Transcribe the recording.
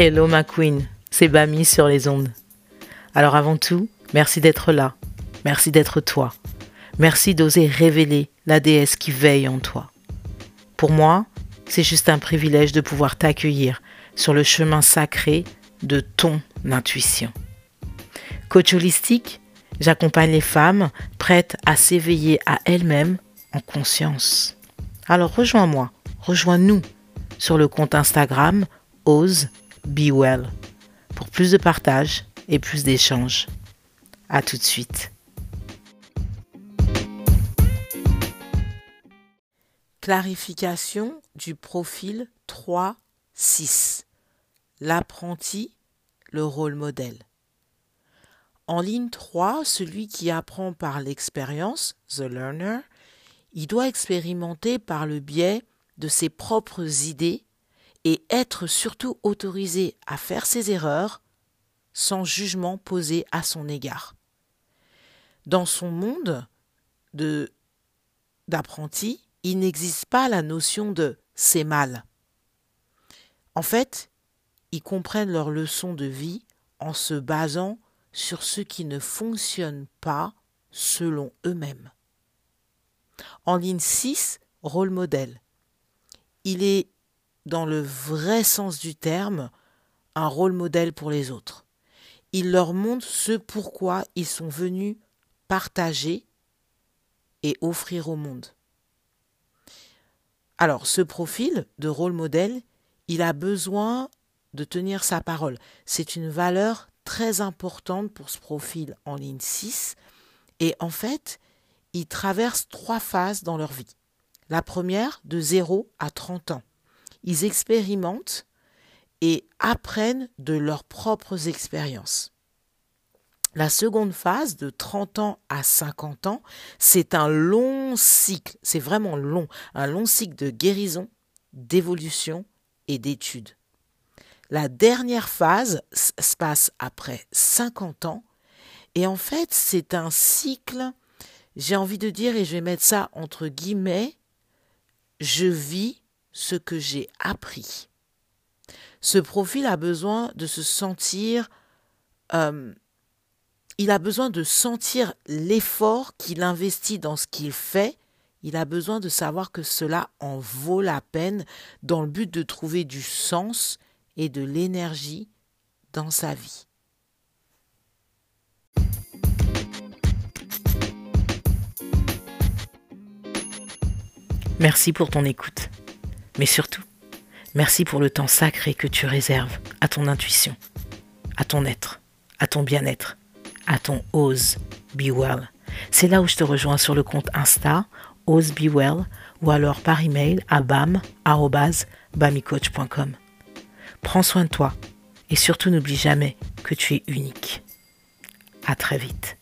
Hello ma queen, c'est Bami sur les ondes. Alors avant tout, merci d'être là, merci d'être toi, merci d'oser révéler la déesse qui veille en toi. Pour moi, c'est juste un privilège de pouvoir t'accueillir sur le chemin sacré de ton intuition. Coach holistique, j'accompagne les femmes prêtes à s'éveiller à elles-mêmes en conscience. Alors rejoins-moi, rejoins-nous sur le compte Instagram Ose Be Well pour plus de partage et plus d'échanges. À tout de suite. Clarification du profil 3-6. L'apprenti, le rôle modèle. En ligne 3, celui qui apprend par l'expérience, the learner, il doit expérimenter par le biais de ses propres idées et être surtout autorisé à faire ses erreurs sans jugement posé à son égard. Dans son monde de d'apprenti, il n'existe pas la notion de c'est mal. En fait, ils comprennent leurs leçons de vie en se basant sur ce qui ne fonctionne pas selon eux-mêmes. En ligne 6, rôle modèle. Il est dans le vrai sens du terme, un rôle modèle pour les autres. Il leur montre ce pourquoi ils sont venus partager et offrir au monde. Alors, ce profil de rôle modèle, il a besoin de tenir sa parole. C'est une valeur très importante pour ce profil en ligne 6. Et en fait, ils traversent trois phases dans leur vie. La première, de 0 à 30 ans ils expérimentent et apprennent de leurs propres expériences. La seconde phase, de 30 ans à 50 ans, c'est un long cycle, c'est vraiment long, un long cycle de guérison, d'évolution et d'études. La dernière phase se passe après 50 ans et en fait c'est un cycle, j'ai envie de dire, et je vais mettre ça entre guillemets, je vis ce que j'ai appris. Ce profil a besoin de se sentir, euh, il a besoin de sentir l'effort qu'il investit dans ce qu'il fait. Il a besoin de savoir que cela en vaut la peine dans le but de trouver du sens et de l'énergie dans sa vie. Merci pour ton écoute. Mais surtout, merci pour le temps sacré que tu réserves à ton intuition, à ton être, à ton bien-être, à ton Ose Be Well. C'est là où je te rejoins sur le compte Insta, Ose Be Well, ou alors par email à bam.bamicoach.com. Prends soin de toi et surtout n'oublie jamais que tu es unique. À très vite.